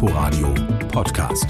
Inforadio Podcast.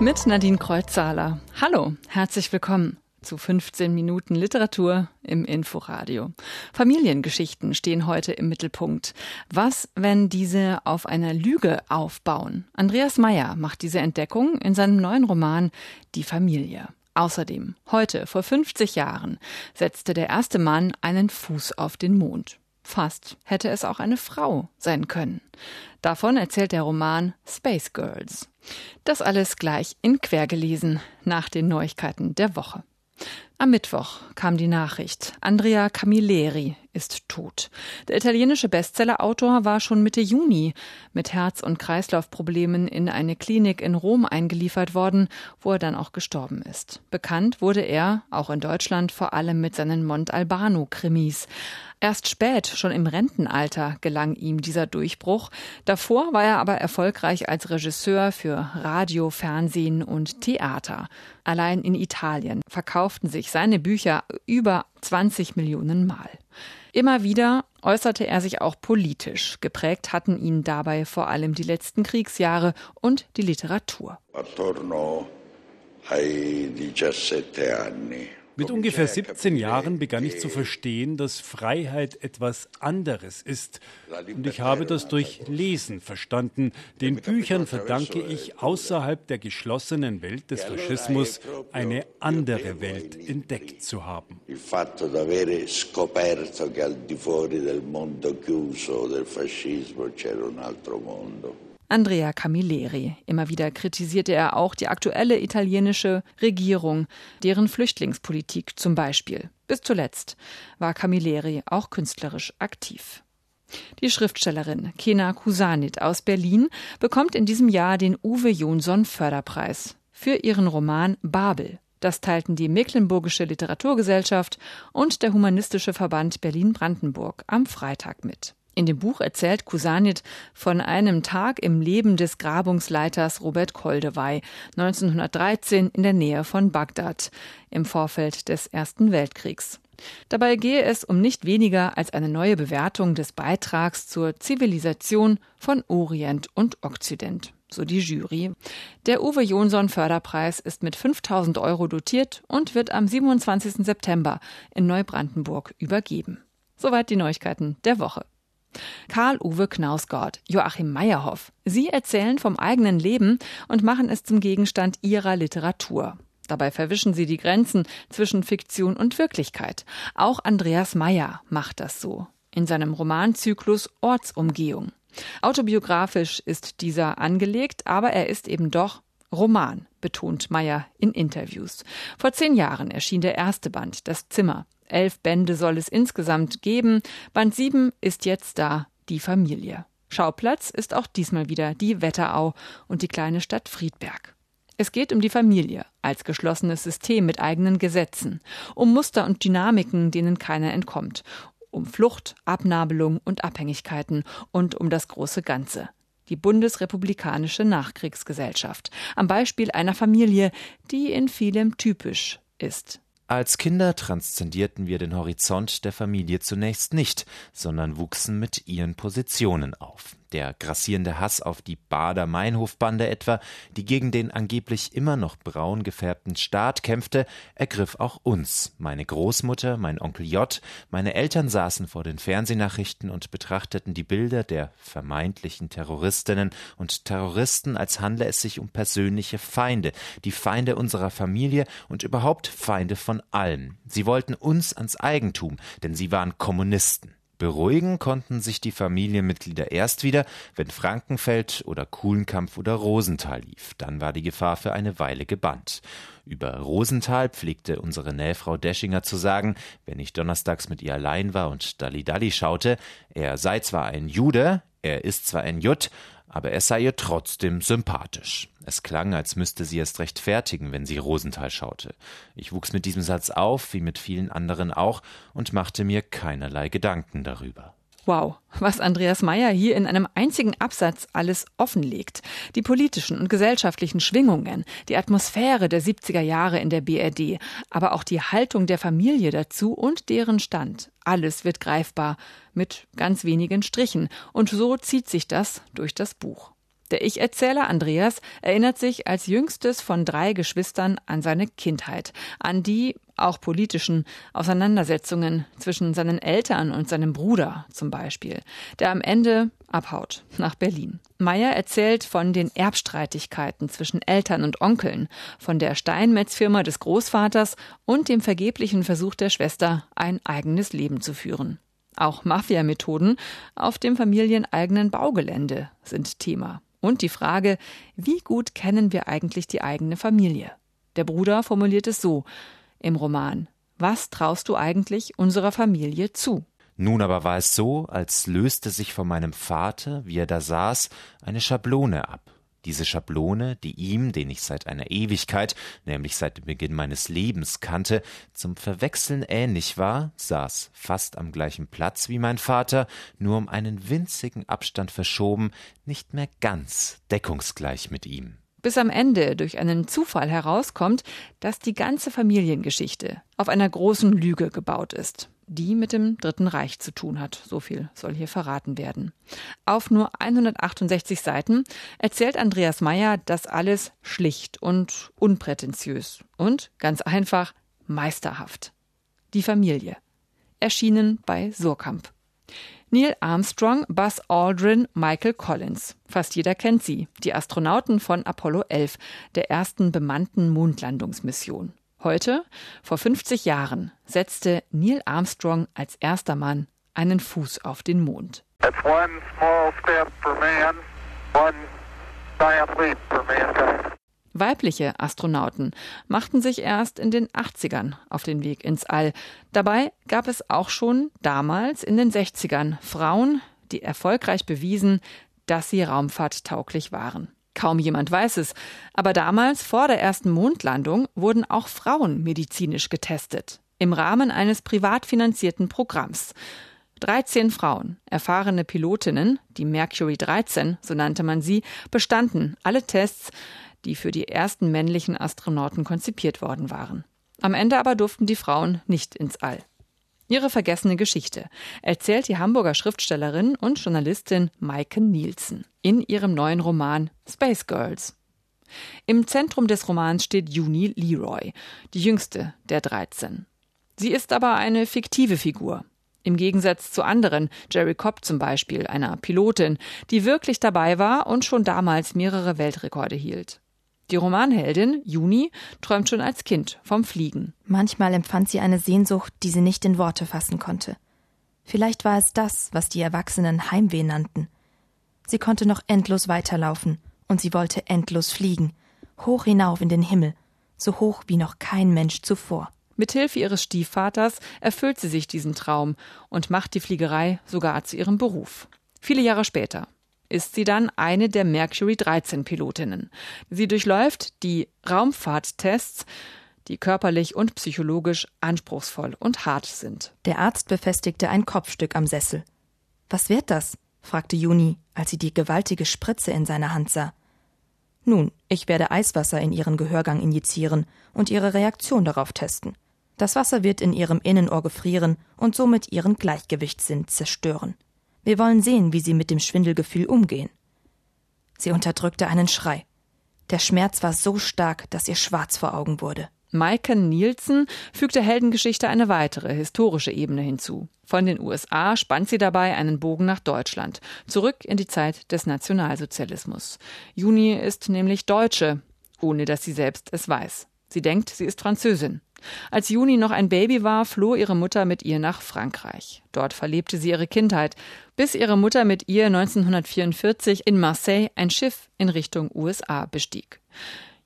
Mit Nadine Kreuzzahler. Hallo, herzlich willkommen zu 15 Minuten Literatur im Inforadio. Familiengeschichten stehen heute im Mittelpunkt. Was, wenn diese auf einer Lüge aufbauen? Andreas Meyer macht diese Entdeckung in seinem neuen Roman Die Familie. Außerdem, heute, vor 50 Jahren, setzte der erste Mann einen Fuß auf den Mond. Fast hätte es auch eine Frau sein können. Davon erzählt der Roman Space Girls. Das alles gleich in Quergelesen nach den Neuigkeiten der Woche. Am Mittwoch kam die Nachricht, Andrea Camilleri ist tot. Der italienische Bestsellerautor war schon Mitte Juni mit Herz- und Kreislaufproblemen in eine Klinik in Rom eingeliefert worden, wo er dann auch gestorben ist. Bekannt wurde er, auch in Deutschland, vor allem mit seinen Montalbano-Krimis. Erst spät, schon im Rentenalter, gelang ihm dieser Durchbruch. Davor war er aber erfolgreich als Regisseur für Radio, Fernsehen und Theater. Allein in Italien verkauften sich seine Bücher über 20 Millionen Mal. Immer wieder äußerte er sich auch politisch. Geprägt hatten ihn dabei vor allem die letzten Kriegsjahre und die Literatur. Attorno ai 17 anni mit ungefähr 17 Jahren begann ich zu verstehen, dass Freiheit etwas anderes ist. Und ich habe das durch Lesen verstanden. Den Büchern verdanke ich außerhalb der geschlossenen Welt des Faschismus eine andere Welt entdeckt zu haben. Il fatto. Andrea Camilleri. Immer wieder kritisierte er auch die aktuelle italienische Regierung, deren Flüchtlingspolitik zum Beispiel. Bis zuletzt war Camilleri auch künstlerisch aktiv. Die Schriftstellerin Kena Kusanit aus Berlin bekommt in diesem Jahr den Uwe Jonsson Förderpreis für ihren Roman Babel. Das teilten die Mecklenburgische Literaturgesellschaft und der Humanistische Verband Berlin-Brandenburg am Freitag mit. In dem Buch erzählt Kusanit von einem Tag im Leben des Grabungsleiters Robert Koldewey 1913 in der Nähe von Bagdad im Vorfeld des Ersten Weltkriegs. Dabei gehe es um nicht weniger als eine neue Bewertung des Beitrags zur Zivilisation von Orient und Okzident, so die Jury. Der Uwe Jonsson Förderpreis ist mit 5000 Euro dotiert und wird am 27. September in Neubrandenburg übergeben. Soweit die Neuigkeiten der Woche. Karl-Uwe Knausgott, Joachim Meyerhoff. Sie erzählen vom eigenen Leben und machen es zum Gegenstand ihrer Literatur. Dabei verwischen sie die Grenzen zwischen Fiktion und Wirklichkeit. Auch Andreas Meyer macht das so. In seinem Romanzyklus Ortsumgehung. Autobiografisch ist dieser angelegt, aber er ist eben doch Roman, betont Meyer in Interviews. Vor zehn Jahren erschien der erste Band, Das Zimmer. Elf Bände soll es insgesamt geben. Band sieben ist jetzt da, die Familie. Schauplatz ist auch diesmal wieder die Wetterau und die kleine Stadt Friedberg. Es geht um die Familie als geschlossenes System mit eigenen Gesetzen, um Muster und Dynamiken, denen keiner entkommt, um Flucht, Abnabelung und Abhängigkeiten und um das große Ganze. Die bundesrepublikanische Nachkriegsgesellschaft. Am Beispiel einer Familie, die in vielem typisch ist. Als Kinder transzendierten wir den Horizont der Familie zunächst nicht, sondern wuchsen mit ihren Positionen auf der grassierende Hass auf die Bader-Meinhof-Bande etwa, die gegen den angeblich immer noch braun gefärbten Staat kämpfte, ergriff auch uns. Meine Großmutter, mein Onkel J, meine Eltern saßen vor den Fernsehnachrichten und betrachteten die Bilder der vermeintlichen Terroristinnen und Terroristen, als handle es sich um persönliche Feinde, die Feinde unserer Familie und überhaupt Feinde von allem. Sie wollten uns ans Eigentum, denn sie waren Kommunisten. Beruhigen konnten sich die Familienmitglieder erst wieder, wenn Frankenfeld oder Kuhlenkampf oder Rosenthal lief. Dann war die Gefahr für eine Weile gebannt. Über Rosenthal pflegte unsere Nähfrau Deschinger zu sagen, wenn ich donnerstags mit ihr allein war und Dalli Dalli schaute, er sei zwar ein Jude, er ist zwar ein Jutt, aber er sei ihr trotzdem sympathisch. Es klang, als müsste sie es rechtfertigen, wenn sie Rosenthal schaute. Ich wuchs mit diesem Satz auf, wie mit vielen anderen auch, und machte mir keinerlei Gedanken darüber. Wow, was Andreas Meyer hier in einem einzigen Absatz alles offenlegt. Die politischen und gesellschaftlichen Schwingungen, die Atmosphäre der 70er Jahre in der BRD, aber auch die Haltung der Familie dazu und deren Stand. Alles wird greifbar, mit ganz wenigen Strichen. Und so zieht sich das durch das Buch. Der Ich-Erzähler Andreas erinnert sich als jüngstes von drei Geschwistern an seine Kindheit, an die auch politischen Auseinandersetzungen zwischen seinen Eltern und seinem Bruder zum Beispiel, der am Ende abhaut nach Berlin. Meyer erzählt von den Erbstreitigkeiten zwischen Eltern und Onkeln, von der Steinmetzfirma des Großvaters und dem vergeblichen Versuch der Schwester, ein eigenes Leben zu führen. Auch Mafia-Methoden auf dem familieneigenen Baugelände sind Thema. Und die Frage, wie gut kennen wir eigentlich die eigene Familie? Der Bruder formuliert es so im Roman. Was traust du eigentlich unserer Familie zu? Nun aber war es so, als löste sich von meinem Vater, wie er da saß, eine Schablone ab. Diese Schablone, die ihm, den ich seit einer Ewigkeit, nämlich seit dem Beginn meines Lebens kannte, zum Verwechseln ähnlich war, saß fast am gleichen Platz wie mein Vater, nur um einen winzigen Abstand verschoben, nicht mehr ganz deckungsgleich mit ihm bis am Ende durch einen Zufall herauskommt, dass die ganze Familiengeschichte auf einer großen Lüge gebaut ist, die mit dem Dritten Reich zu tun hat. So viel soll hier verraten werden. Auf nur 168 Seiten erzählt Andreas Meyer das alles schlicht und unprätentiös und ganz einfach meisterhaft. Die Familie. Erschienen bei Surkamp. Neil Armstrong, Buzz Aldrin, Michael Collins. Fast jeder kennt sie, die Astronauten von Apollo 11, der ersten bemannten Mondlandungsmission. Heute, vor 50 Jahren, setzte Neil Armstrong als erster Mann einen Fuß auf den Mond. Man, Weibliche Astronauten machten sich erst in den 80ern auf den Weg ins All. Dabei gab es auch schon damals in den 60ern Frauen, die erfolgreich bewiesen, dass sie raumfahrttauglich waren. Kaum jemand weiß es, aber damals vor der ersten Mondlandung wurden auch Frauen medizinisch getestet. Im Rahmen eines privat finanzierten Programms. 13 Frauen, erfahrene Pilotinnen, die Mercury 13, so nannte man sie, bestanden alle Tests, die für die ersten männlichen Astronauten konzipiert worden waren. Am Ende aber durften die Frauen nicht ins All. Ihre vergessene Geschichte erzählt die Hamburger Schriftstellerin und Journalistin Maike Nielsen in ihrem neuen Roman Space Girls. Im Zentrum des Romans steht Juni Leroy, die jüngste der 13. Sie ist aber eine fiktive Figur. Im Gegensatz zu anderen, Jerry Cobb zum Beispiel, einer Pilotin, die wirklich dabei war und schon damals mehrere Weltrekorde hielt. Die Romanheldin, Juni, träumt schon als Kind vom Fliegen. Manchmal empfand sie eine Sehnsucht, die sie nicht in Worte fassen konnte. Vielleicht war es das, was die Erwachsenen Heimweh nannten. Sie konnte noch endlos weiterlaufen, und sie wollte endlos fliegen, hoch hinauf in den Himmel, so hoch wie noch kein Mensch zuvor. Mithilfe ihres Stiefvaters erfüllt sie sich diesen Traum und macht die Fliegerei sogar zu ihrem Beruf. Viele Jahre später, ist sie dann eine der Mercury 13 Pilotinnen. Sie durchläuft die Raumfahrttests, die körperlich und psychologisch anspruchsvoll und hart sind. Der Arzt befestigte ein Kopfstück am Sessel. Was wird das? fragte Juni, als sie die gewaltige Spritze in seiner Hand sah. Nun, ich werde Eiswasser in ihren Gehörgang injizieren und ihre Reaktion darauf testen. Das Wasser wird in ihrem Innenohr gefrieren und somit ihren Gleichgewichtssinn zerstören. Wir wollen sehen, wie sie mit dem Schwindelgefühl umgehen. Sie unterdrückte einen Schrei. Der Schmerz war so stark, dass ihr schwarz vor Augen wurde. Maike Nielsen fügt der Heldengeschichte eine weitere historische Ebene hinzu. Von den USA spannt sie dabei einen Bogen nach Deutschland, zurück in die Zeit des Nationalsozialismus. Juni ist nämlich Deutsche, ohne dass sie selbst es weiß. Sie denkt, sie ist Französin. Als Juni noch ein Baby war, floh ihre Mutter mit ihr nach Frankreich. Dort verlebte sie ihre Kindheit, bis ihre Mutter mit ihr 1944 in Marseille ein Schiff in Richtung USA bestieg.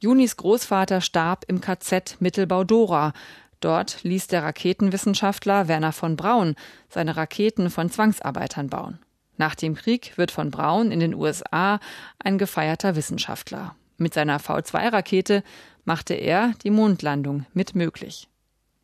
Junis Großvater starb im KZ Mittelbau-Dora. Dort ließ der Raketenwissenschaftler Werner von Braun seine Raketen von Zwangsarbeitern bauen. Nach dem Krieg wird von Braun in den USA ein gefeierter Wissenschaftler. Mit seiner V2-Rakete machte er die Mondlandung mit möglich.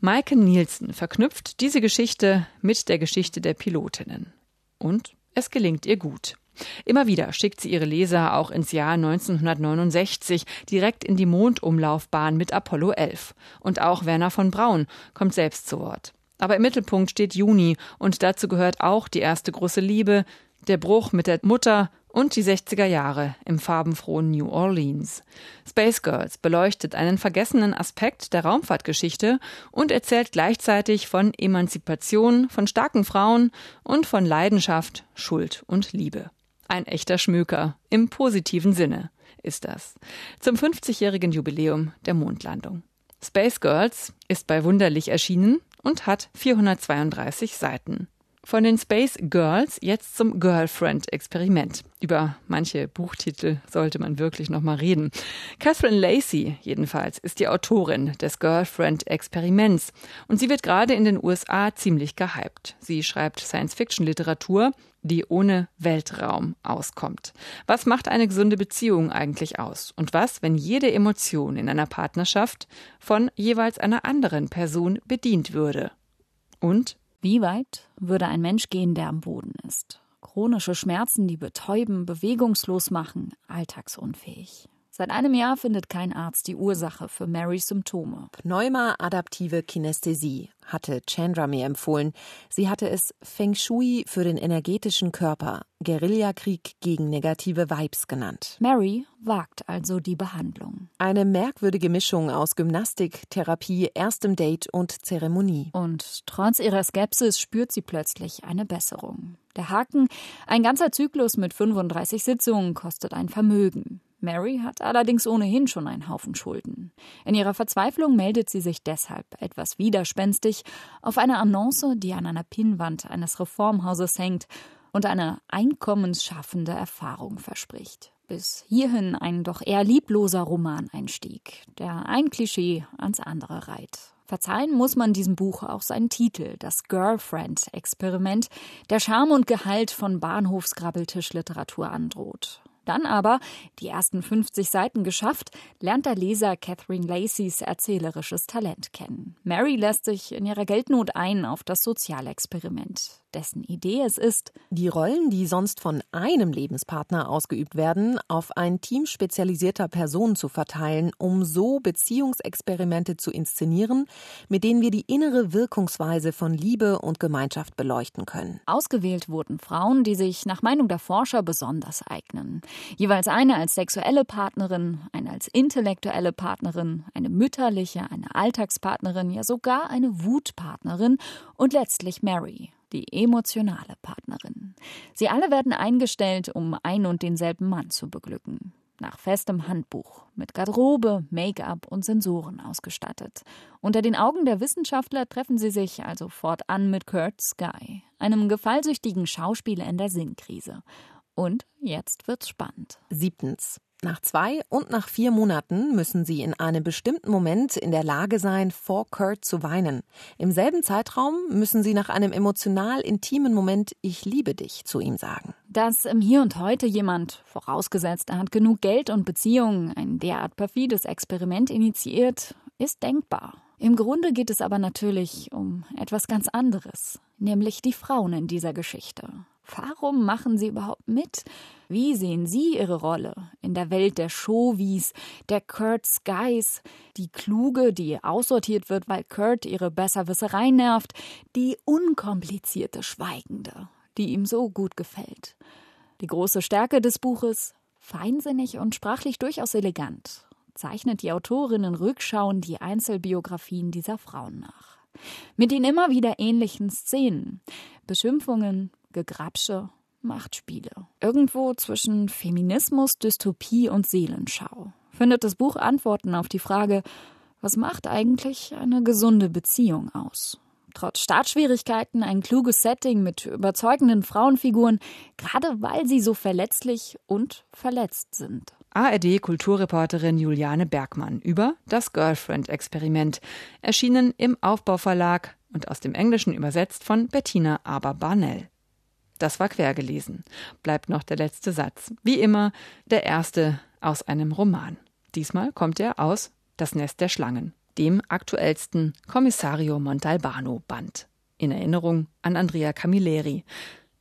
Maike Nielsen verknüpft diese Geschichte mit der Geschichte der Pilotinnen. Und es gelingt ihr gut. Immer wieder schickt sie ihre Leser auch ins Jahr 1969 direkt in die Mondumlaufbahn mit Apollo 11. Und auch Werner von Braun kommt selbst zu Wort. Aber im Mittelpunkt steht Juni und dazu gehört auch die erste große Liebe, der Bruch mit der Mutter und die 60er Jahre im farbenfrohen New Orleans. Space Girls beleuchtet einen vergessenen Aspekt der Raumfahrtgeschichte und erzählt gleichzeitig von Emanzipation, von starken Frauen und von Leidenschaft, Schuld und Liebe. Ein echter Schmöker im positiven Sinne ist das. Zum 50-jährigen Jubiläum der Mondlandung. Space Girls ist bei Wunderlich erschienen und hat 432 Seiten. Von den Space Girls jetzt zum Girlfriend-Experiment. Über manche Buchtitel sollte man wirklich noch mal reden. Catherine Lacey jedenfalls ist die Autorin des Girlfriend-Experiments und sie wird gerade in den USA ziemlich gehypt. Sie schreibt Science-Fiction-Literatur, die ohne Weltraum auskommt. Was macht eine gesunde Beziehung eigentlich aus? Und was, wenn jede Emotion in einer Partnerschaft von jeweils einer anderen Person bedient würde? Und wie weit würde ein Mensch gehen, der am Boden ist? Chronische Schmerzen, die betäuben, bewegungslos machen, alltagsunfähig. Seit einem Jahr findet kein Arzt die Ursache für Marys Symptome. Pneuma-adaptive Kinästhesie hatte Chandra mir empfohlen. Sie hatte es Feng Shui für den energetischen Körper, Guerillakrieg gegen negative Vibes genannt. Mary wagt also die Behandlung. Eine merkwürdige Mischung aus Gymnastik, Therapie, erstem Date und Zeremonie. Und trotz ihrer Skepsis spürt sie plötzlich eine Besserung. Der Haken, ein ganzer Zyklus mit 35 Sitzungen kostet ein Vermögen. Mary hat allerdings ohnehin schon einen Haufen Schulden. In ihrer Verzweiflung meldet sie sich deshalb etwas widerspenstig auf eine Annonce, die an einer Pinnwand eines Reformhauses hängt und eine einkommensschaffende Erfahrung verspricht. Bis hierhin ein doch eher liebloser Romaneinstieg, der ein Klischee ans andere reiht. Verzeihen muss man diesem Buch auch seinen Titel, das Girlfriend-Experiment, der Charme und Gehalt von Bahnhofsgrabbeltischliteratur androht. Dann aber, die ersten 50 Seiten geschafft, lernt der Leser Catherine Lacys erzählerisches Talent kennen. Mary lässt sich in ihrer Geldnot ein auf das Sozialexperiment dessen Idee es ist, die Rollen, die sonst von einem Lebenspartner ausgeübt werden, auf ein Team spezialisierter Personen zu verteilen, um so Beziehungsexperimente zu inszenieren, mit denen wir die innere Wirkungsweise von Liebe und Gemeinschaft beleuchten können. Ausgewählt wurden Frauen, die sich nach Meinung der Forscher besonders eignen. Jeweils eine als sexuelle Partnerin, eine als intellektuelle Partnerin, eine mütterliche, eine Alltagspartnerin, ja sogar eine Wutpartnerin und letztlich Mary, die emotionale Partnerin. Sie alle werden eingestellt, um ein und denselben Mann zu beglücken. Nach festem Handbuch, mit Garderobe, Make-up und Sensoren ausgestattet. Unter den Augen der Wissenschaftler treffen sie sich also fortan mit Kurt Sky, einem gefallsüchtigen Schauspieler in der Sinnkrise. Und jetzt wird's spannend. Siebtens. Nach zwei und nach vier Monaten müssen sie in einem bestimmten Moment in der Lage sein, vor Kurt zu weinen. Im selben Zeitraum müssen sie nach einem emotional intimen Moment Ich liebe dich zu ihm sagen. Dass im Hier und Heute jemand, vorausgesetzt er hat genug Geld und Beziehungen, ein derart perfides Experiment initiiert, ist denkbar. Im Grunde geht es aber natürlich um etwas ganz anderes, nämlich die Frauen in dieser Geschichte. Warum machen sie überhaupt mit? Wie sehen Sie Ihre Rolle in der Welt der Showies, der Kurt Skies, die Kluge, die aussortiert wird, weil Kurt ihre Besserwisserei nervt, die unkomplizierte Schweigende, die ihm so gut gefällt. Die große Stärke des Buches, feinsinnig und sprachlich durchaus elegant, zeichnet die Autorin in Rückschauen die Einzelbiografien dieser Frauen nach. Mit den immer wieder ähnlichen Szenen, Beschimpfungen, Gegrapsche, Machtspiele. Irgendwo zwischen Feminismus, Dystopie und Seelenschau findet das Buch Antworten auf die Frage, was macht eigentlich eine gesunde Beziehung aus? Trotz Startschwierigkeiten ein kluges Setting mit überzeugenden Frauenfiguren, gerade weil sie so verletzlich und verletzt sind. ARD-Kulturreporterin Juliane Bergmann über das Girlfriend-Experiment, erschienen im Aufbauverlag und aus dem Englischen übersetzt von Bettina Aber-Barnell. Das war quer gelesen. Bleibt noch der letzte Satz. Wie immer der erste aus einem Roman. Diesmal kommt er aus Das Nest der Schlangen, dem aktuellsten Kommissario Montalbano Band. In Erinnerung an Andrea Camilleri,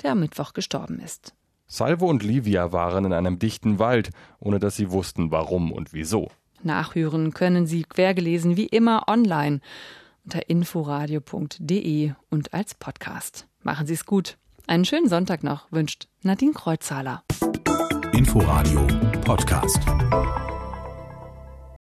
der am Mittwoch gestorben ist. Salvo und Livia waren in einem dichten Wald, ohne dass sie wussten, warum und wieso. Nachhören können Sie quergelesen wie immer online unter inforadio.de und als Podcast. Machen Sie es gut. Einen schönen Sonntag noch wünscht Nadine Kreuzhaler. Inforadio Podcast.